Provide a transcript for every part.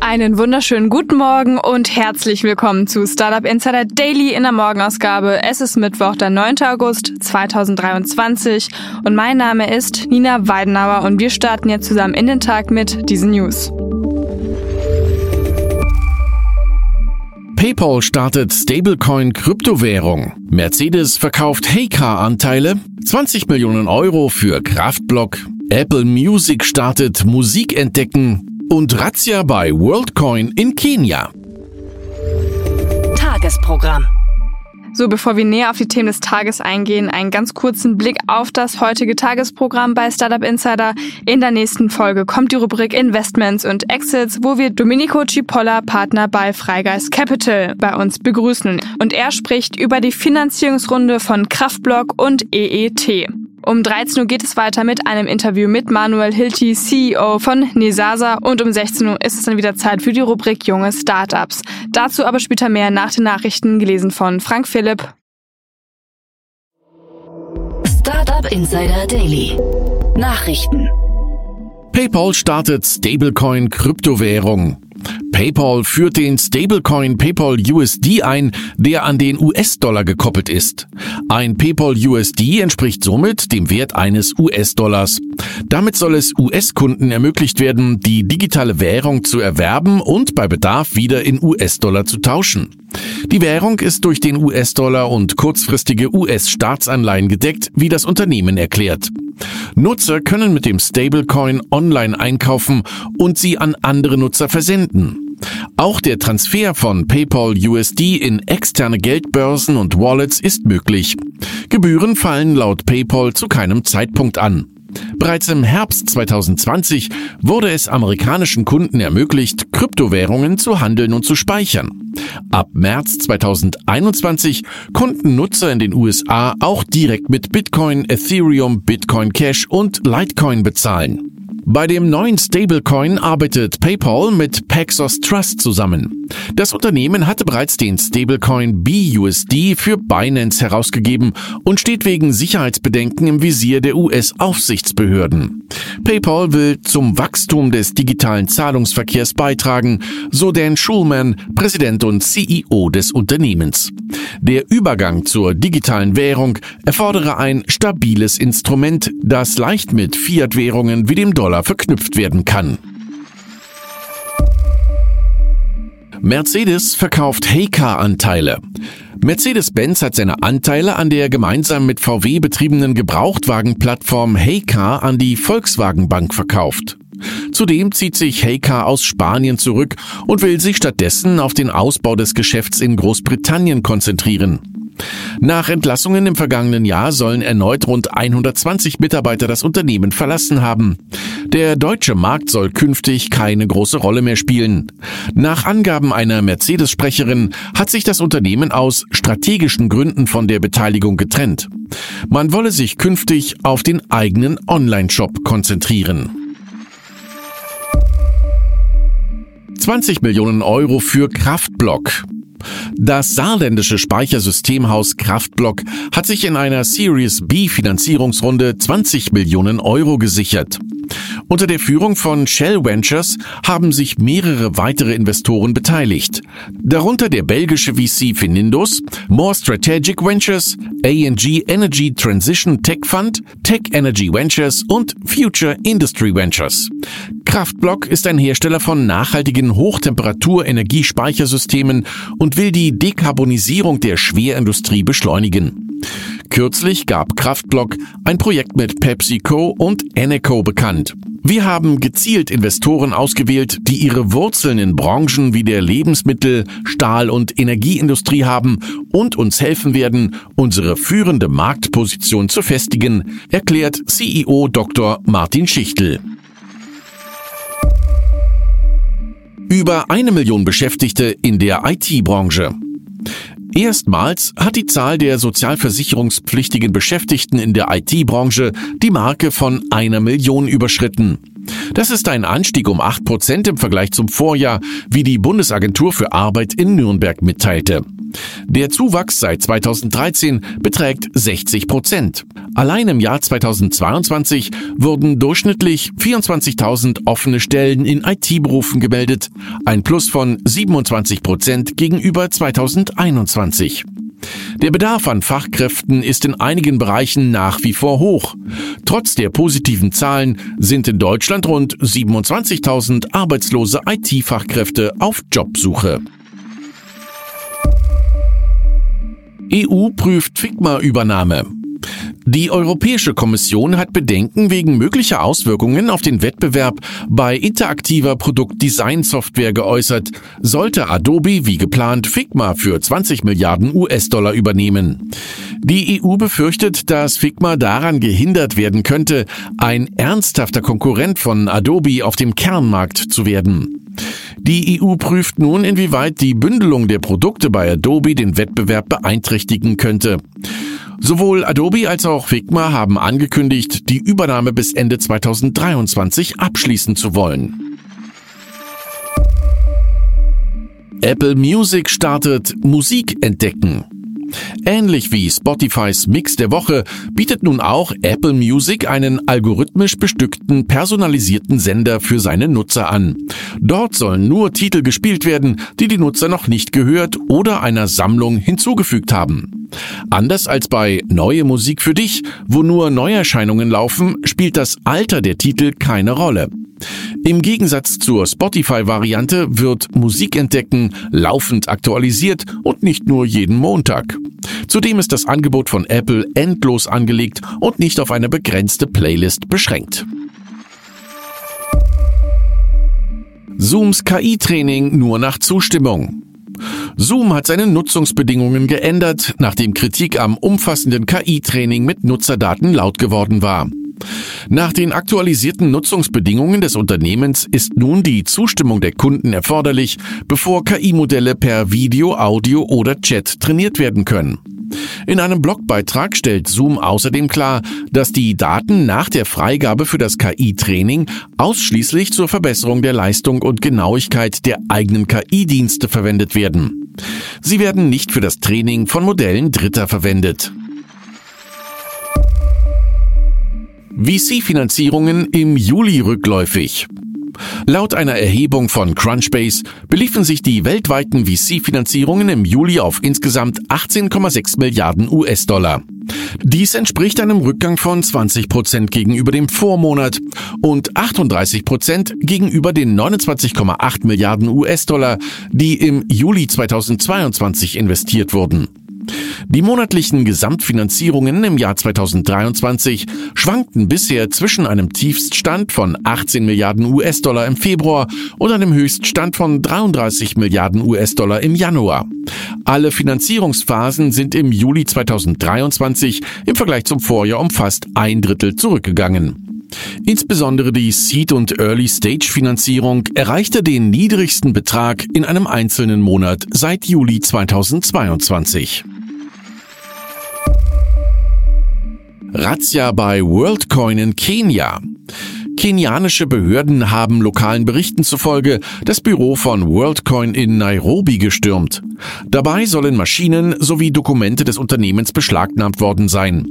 Einen wunderschönen guten Morgen und herzlich willkommen zu Startup Insider Daily in der Morgenausgabe. Es ist Mittwoch, der 9. August 2023 und mein Name ist Nina Weidenauer und wir starten jetzt zusammen in den Tag mit diesen News. PayPal startet Stablecoin-Kryptowährung. Mercedes verkauft Heycar-Anteile. 20 Millionen Euro für Kraftblock. Apple Music startet Musik entdecken und Razzia bei WorldCoin in Kenia. Tagesprogramm. So, bevor wir näher auf die Themen des Tages eingehen, einen ganz kurzen Blick auf das heutige Tagesprogramm bei Startup Insider. In der nächsten Folge kommt die Rubrik Investments und Exits, wo wir Domenico Cipolla, Partner bei Freigeist Capital, bei uns begrüßen. Und er spricht über die Finanzierungsrunde von Kraftblock und EET. Um 13 Uhr geht es weiter mit einem Interview mit Manuel Hilti, CEO von Nesasa und um 16 Uhr ist es dann wieder Zeit für die Rubrik Junge Startups. Dazu aber später mehr nach den Nachrichten, gelesen von Frank Philipp. Startup Insider Daily. Nachrichten. PayPal startet Stablecoin-Kryptowährung. PayPal führt den Stablecoin PayPal USD ein, der an den US-Dollar gekoppelt ist. Ein PayPal USD entspricht somit dem Wert eines US-Dollars. Damit soll es US-Kunden ermöglicht werden, die digitale Währung zu erwerben und bei Bedarf wieder in US-Dollar zu tauschen. Die Währung ist durch den US-Dollar und kurzfristige US-Staatsanleihen gedeckt, wie das Unternehmen erklärt. Nutzer können mit dem Stablecoin online einkaufen und sie an andere Nutzer versenden. Auch der Transfer von PayPal USD in externe Geldbörsen und Wallets ist möglich. Gebühren fallen laut PayPal zu keinem Zeitpunkt an. Bereits im Herbst 2020 wurde es amerikanischen Kunden ermöglicht, Kryptowährungen zu handeln und zu speichern. Ab März 2021 konnten Nutzer in den USA auch direkt mit Bitcoin, Ethereum, Bitcoin Cash und Litecoin bezahlen. Bei dem neuen Stablecoin arbeitet PayPal mit Paxos Trust zusammen. Das Unternehmen hatte bereits den Stablecoin BUSD für Binance herausgegeben und steht wegen Sicherheitsbedenken im Visier der US-Aufsichtsbehörden. PayPal will zum Wachstum des digitalen Zahlungsverkehrs beitragen, so Dan Schulman, Präsident und CEO des Unternehmens. Der Übergang zur digitalen Währung erfordere ein stabiles Instrument, das leicht mit Fiat-Währungen wie dem Dollar verknüpft werden kann. Mercedes verkauft Heycar-Anteile. Mercedes-Benz hat seine Anteile an der gemeinsam mit VW betriebenen Gebrauchtwagenplattform Heycar an die Volkswagen Bank verkauft. Zudem zieht sich Heycar aus Spanien zurück und will sich stattdessen auf den Ausbau des Geschäfts in Großbritannien konzentrieren. Nach Entlassungen im vergangenen Jahr sollen erneut rund 120 Mitarbeiter das Unternehmen verlassen haben. Der deutsche Markt soll künftig keine große Rolle mehr spielen. Nach Angaben einer Mercedes-Sprecherin hat sich das Unternehmen aus strategischen Gründen von der Beteiligung getrennt. Man wolle sich künftig auf den eigenen Online-Shop konzentrieren. 20 Millionen Euro für Kraftblock. Das saarländische Speichersystemhaus Kraftblock hat sich in einer Series B Finanzierungsrunde 20 Millionen Euro gesichert. Unter der Führung von Shell Ventures haben sich mehrere weitere Investoren beteiligt, darunter der belgische VC Finindus, More Strategic Ventures, ANG Energy Transition Tech Fund, Tech Energy Ventures und Future Industry Ventures. Kraftblock ist ein Hersteller von nachhaltigen Hochtemperatur-Energiespeichersystemen und will die Dekarbonisierung der Schwerindustrie beschleunigen. Kürzlich gab Kraftblock ein Projekt mit PepsiCo und Eneco bekannt. Wir haben gezielt Investoren ausgewählt, die ihre Wurzeln in Branchen wie der Lebensmittel-, Stahl- und Energieindustrie haben und uns helfen werden, unsere führende Marktposition zu festigen, erklärt CEO Dr. Martin Schichtel. Über eine Million Beschäftigte in der IT-Branche. Erstmals hat die Zahl der sozialversicherungspflichtigen Beschäftigten in der IT-Branche die Marke von einer Million überschritten. Das ist ein Anstieg um acht Prozent im Vergleich zum Vorjahr, wie die Bundesagentur für Arbeit in Nürnberg mitteilte. Der Zuwachs seit 2013 beträgt 60 Prozent. Allein im Jahr 2022 wurden durchschnittlich 24.000 offene Stellen in IT-Berufen gemeldet, ein Plus von 27 Prozent gegenüber 2021. Der Bedarf an Fachkräften ist in einigen Bereichen nach wie vor hoch. Trotz der positiven Zahlen sind in Deutschland rund 27.000 arbeitslose IT-Fachkräfte auf Jobsuche. EU prüft Figma-Übernahme. Die Europäische Kommission hat Bedenken wegen möglicher Auswirkungen auf den Wettbewerb bei interaktiver Produktdesign-Software geäußert, sollte Adobe wie geplant Figma für 20 Milliarden US-Dollar übernehmen. Die EU befürchtet, dass Figma daran gehindert werden könnte, ein ernsthafter Konkurrent von Adobe auf dem Kernmarkt zu werden. Die EU prüft nun, inwieweit die Bündelung der Produkte bei Adobe den Wettbewerb beeinträchtigen könnte. Sowohl Adobe als auch Figma haben angekündigt, die Übernahme bis Ende 2023 abschließen zu wollen. Apple Music startet Musik entdecken. Ähnlich wie Spotifys Mix der Woche bietet nun auch Apple Music einen algorithmisch bestückten, personalisierten Sender für seine Nutzer an. Dort sollen nur Titel gespielt werden, die die Nutzer noch nicht gehört oder einer Sammlung hinzugefügt haben. Anders als bei Neue Musik für dich, wo nur Neuerscheinungen laufen, spielt das Alter der Titel keine Rolle. Im Gegensatz zur Spotify-Variante wird Musikentdecken laufend aktualisiert und nicht nur jeden Montag. Zudem ist das Angebot von Apple endlos angelegt und nicht auf eine begrenzte Playlist beschränkt. Zooms KI-Training nur nach Zustimmung. Zoom hat seine Nutzungsbedingungen geändert, nachdem Kritik am umfassenden KI-Training mit Nutzerdaten laut geworden war. Nach den aktualisierten Nutzungsbedingungen des Unternehmens ist nun die Zustimmung der Kunden erforderlich, bevor KI-Modelle per Video, Audio oder Chat trainiert werden können. In einem Blogbeitrag stellt Zoom außerdem klar, dass die Daten nach der Freigabe für das KI-Training ausschließlich zur Verbesserung der Leistung und Genauigkeit der eigenen KI-Dienste verwendet werden. Sie werden nicht für das Training von Modellen Dritter verwendet. VC-Finanzierungen im Juli rückläufig. Laut einer Erhebung von Crunchbase beliefen sich die weltweiten VC-Finanzierungen im Juli auf insgesamt 18,6 Milliarden US-Dollar. Dies entspricht einem Rückgang von 20 Prozent gegenüber dem Vormonat und 38 Prozent gegenüber den 29,8 Milliarden US-Dollar, die im Juli 2022 investiert wurden. Die monatlichen Gesamtfinanzierungen im Jahr 2023 schwankten bisher zwischen einem Tiefststand von 18 Milliarden US-Dollar im Februar und einem Höchststand von 33 Milliarden US-Dollar im Januar. Alle Finanzierungsphasen sind im Juli 2023 im Vergleich zum Vorjahr um fast ein Drittel zurückgegangen. Insbesondere die Seed- und Early-Stage-Finanzierung erreichte den niedrigsten Betrag in einem einzelnen Monat seit Juli 2022. Razzia bei WorldCoin in Kenia. Kenianische Behörden haben lokalen Berichten zufolge das Büro von WorldCoin in Nairobi gestürmt. Dabei sollen Maschinen sowie Dokumente des Unternehmens beschlagnahmt worden sein.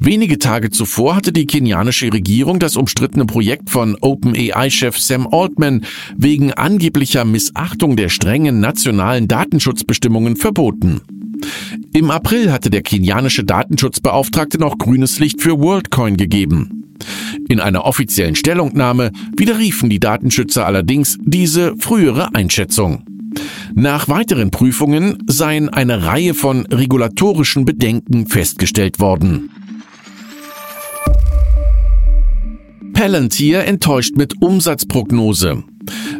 Wenige Tage zuvor hatte die kenianische Regierung das umstrittene Projekt von OpenAI-Chef Sam Altman wegen angeblicher Missachtung der strengen nationalen Datenschutzbestimmungen verboten. Im April hatte der kenianische Datenschutzbeauftragte noch grünes Licht für WorldCoin gegeben. In einer offiziellen Stellungnahme widerriefen die Datenschützer allerdings diese frühere Einschätzung. Nach weiteren Prüfungen seien eine Reihe von regulatorischen Bedenken festgestellt worden. Palantir enttäuscht mit Umsatzprognose.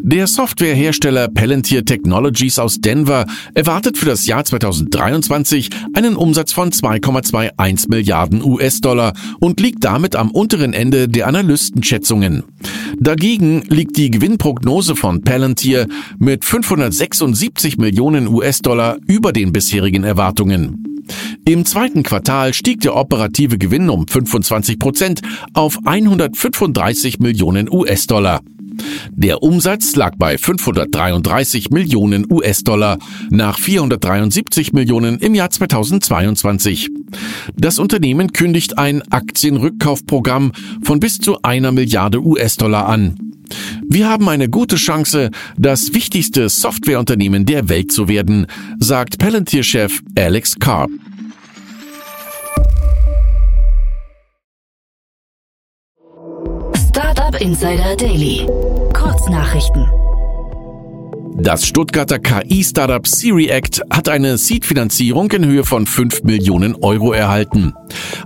Der Softwarehersteller Palantir Technologies aus Denver erwartet für das Jahr 2023 einen Umsatz von 2,21 Milliarden US-Dollar und liegt damit am unteren Ende der Analystenschätzungen. Dagegen liegt die Gewinnprognose von Palantir mit 576 Millionen US-Dollar über den bisherigen Erwartungen. Im zweiten Quartal stieg der operative Gewinn um 25 Prozent auf 135 Millionen US-Dollar. Der Umsatz lag bei 533 Millionen US-Dollar nach 473 Millionen im Jahr 2022. Das Unternehmen kündigt ein Aktienrückkaufprogramm von bis zu einer Milliarde US-Dollar an. Wir haben eine gute Chance, das wichtigste Softwareunternehmen der Welt zu werden, sagt Palantir-Chef Alex Karp. Insider Daily. Kurznachrichten. Das Stuttgarter KI-Startup SiriAct hat eine Seed-Finanzierung in Höhe von 5 Millionen Euro erhalten.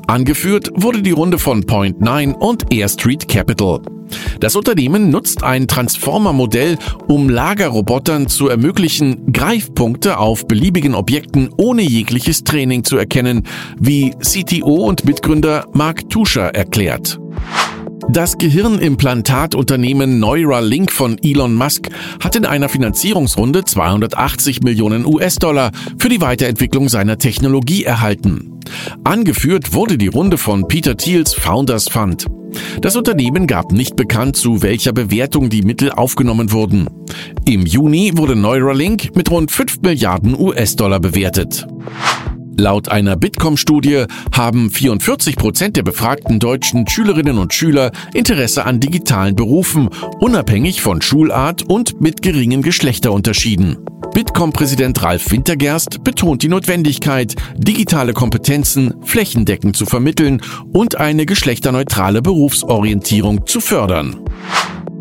Angeführt wurde die Runde von Point9 und Air Street Capital. Das Unternehmen nutzt ein Transformer-Modell, um Lagerrobotern zu ermöglichen, Greifpunkte auf beliebigen Objekten ohne jegliches Training zu erkennen, wie CTO und Mitgründer Mark Tuscher erklärt. Das Gehirnimplantatunternehmen Neuralink von Elon Musk hat in einer Finanzierungsrunde 280 Millionen US-Dollar für die Weiterentwicklung seiner Technologie erhalten. Angeführt wurde die Runde von Peter Thiels Founders Fund. Das Unternehmen gab nicht bekannt, zu welcher Bewertung die Mittel aufgenommen wurden. Im Juni wurde Neuralink mit rund 5 Milliarden US-Dollar bewertet. Laut einer Bitkom-Studie haben 44 Prozent der befragten deutschen Schülerinnen und Schüler Interesse an digitalen Berufen, unabhängig von Schulart und mit geringen Geschlechterunterschieden. Bitkom-Präsident Ralf Wintergerst betont die Notwendigkeit, digitale Kompetenzen flächendeckend zu vermitteln und eine geschlechterneutrale Berufsorientierung zu fördern.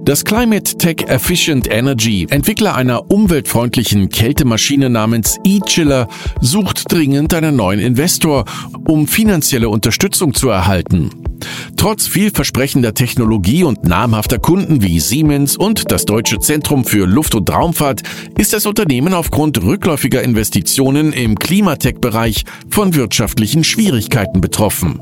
Das Climate Tech Efficient Energy, Entwickler einer umweltfreundlichen Kältemaschine namens E-Chiller, sucht dringend einen neuen Investor, um finanzielle Unterstützung zu erhalten. Trotz vielversprechender Technologie und namhafter Kunden wie Siemens und das Deutsche Zentrum für Luft- und Raumfahrt ist das Unternehmen aufgrund rückläufiger Investitionen im Klimatech-Bereich von wirtschaftlichen Schwierigkeiten betroffen.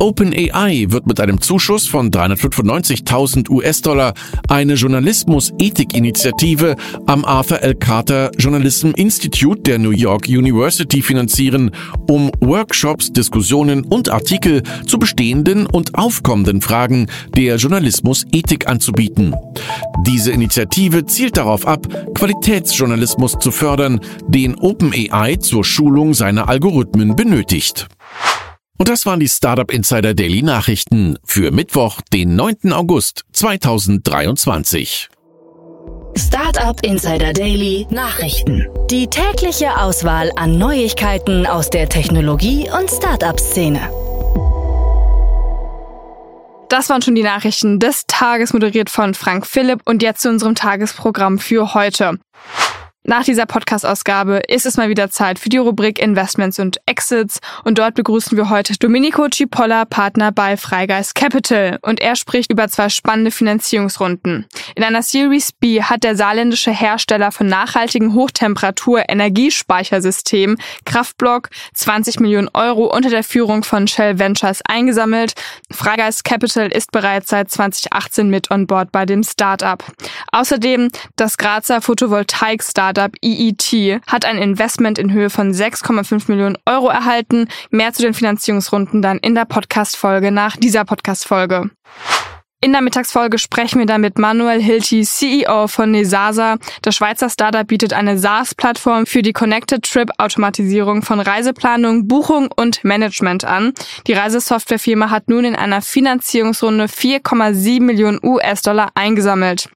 OpenAI wird mit einem Zuschuss von 395.000 US-Dollar eine Journalismus-Ethik-Initiative am Arthur L. Carter Journalism Institute der New York University finanzieren, um Workshops, Diskussionen und Artikel zu bestehenden und aufkommenden Fragen der Journalismus-Ethik anzubieten. Diese Initiative zielt darauf ab, Qualitätsjournalismus zu fördern, den OpenAI zur Schulung seiner Algorithmen benötigt. Und das waren die Startup Insider Daily Nachrichten für Mittwoch, den 9. August 2023. Startup Insider Daily Nachrichten. Die tägliche Auswahl an Neuigkeiten aus der Technologie- und Startup-Szene. Das waren schon die Nachrichten des Tages, moderiert von Frank Philipp. Und jetzt zu unserem Tagesprogramm für heute. Nach dieser Podcast-Ausgabe ist es mal wieder Zeit für die Rubrik Investments und Exits und dort begrüßen wir heute Domenico Cipolla, Partner bei Freigeist Capital und er spricht über zwei spannende Finanzierungsrunden. In einer Series B hat der saarländische Hersteller von nachhaltigen Hochtemperatur-Energiespeichersystemen Kraftblock 20 Millionen Euro unter der Führung von Shell Ventures eingesammelt. Freigeist Capital ist bereits seit 2018 mit on board bei dem Startup. Außerdem das Grazer Photovoltaik-Startup Startup EET hat ein Investment in Höhe von 6,5 Millionen Euro erhalten. Mehr zu den Finanzierungsrunden dann in der Podcast-Folge nach dieser Podcast-Folge. In der Mittagsfolge sprechen wir dann mit Manuel Hilti, CEO von Nesasa. Das Schweizer Startup bietet eine SaaS-Plattform für die Connected Trip Automatisierung von Reiseplanung, Buchung und Management an. Die Reisesoftwarefirma hat nun in einer Finanzierungsrunde 4,7 Millionen US-Dollar eingesammelt.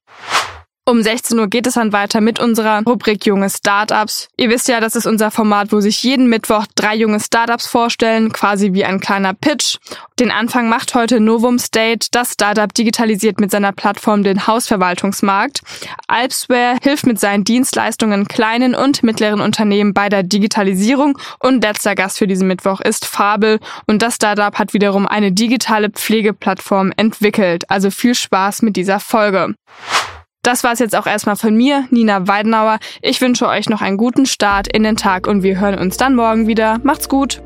Um 16 Uhr geht es dann weiter mit unserer Rubrik Junge Startups. Ihr wisst ja, das ist unser Format, wo sich jeden Mittwoch drei junge Startups vorstellen, quasi wie ein kleiner Pitch. Den Anfang macht heute Novum State. Das Startup digitalisiert mit seiner Plattform den Hausverwaltungsmarkt. Alpsware hilft mit seinen Dienstleistungen kleinen und mittleren Unternehmen bei der Digitalisierung. Und letzter Gast für diesen Mittwoch ist Fabel. Und das Startup hat wiederum eine digitale Pflegeplattform entwickelt. Also viel Spaß mit dieser Folge. Das war es jetzt auch erstmal von mir, Nina Weidenauer. Ich wünsche euch noch einen guten Start in den Tag und wir hören uns dann morgen wieder. Macht's gut!